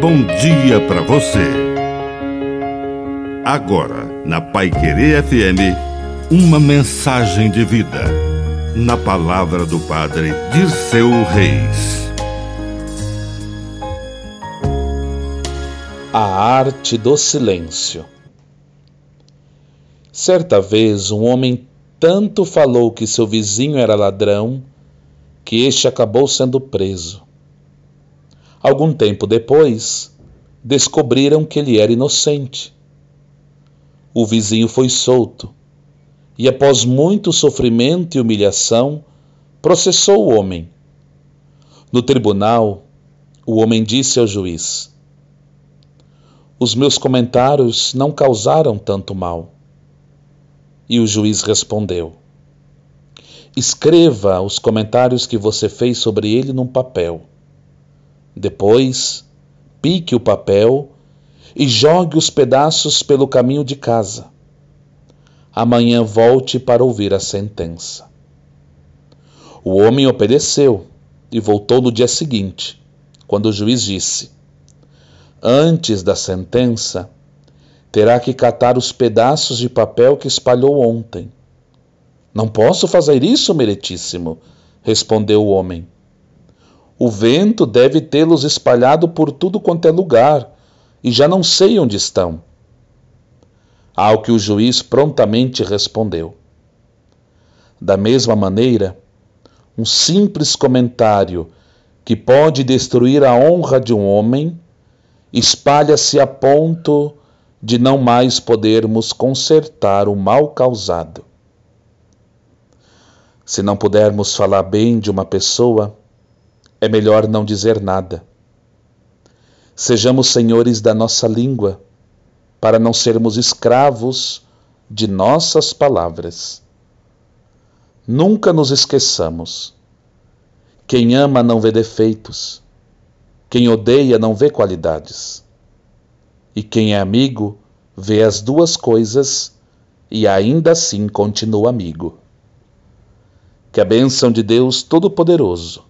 bom dia para você. Agora, na Pai Querer FM, uma mensagem de vida. Na palavra do Padre Dirceu Reis. A arte do silêncio. Certa vez, um homem tanto falou que seu vizinho era ladrão que este acabou sendo preso. Algum tempo depois, descobriram que ele era inocente. O vizinho foi solto e, após muito sofrimento e humilhação, processou o homem. No tribunal, o homem disse ao juiz: Os meus comentários não causaram tanto mal. E o juiz respondeu: Escreva os comentários que você fez sobre ele num papel depois, pique o papel e jogue os pedaços pelo caminho de casa. Amanhã volte para ouvir a sentença. O homem obedeceu e voltou no dia seguinte, quando o juiz disse: Antes da sentença, terá que catar os pedaços de papel que espalhou ontem. Não posso fazer isso, meritíssimo, respondeu o homem. O vento deve tê-los espalhado por tudo quanto é lugar, e já não sei onde estão. Ao que o juiz prontamente respondeu. Da mesma maneira, um simples comentário que pode destruir a honra de um homem espalha-se a ponto de não mais podermos consertar o mal causado. Se não pudermos falar bem de uma pessoa, é melhor não dizer nada. Sejamos senhores da nossa língua, para não sermos escravos de nossas palavras. Nunca nos esqueçamos. Quem ama não vê defeitos, quem odeia não vê qualidades. E quem é amigo vê as duas coisas e ainda assim continua amigo. Que a bênção de Deus Todo-Poderoso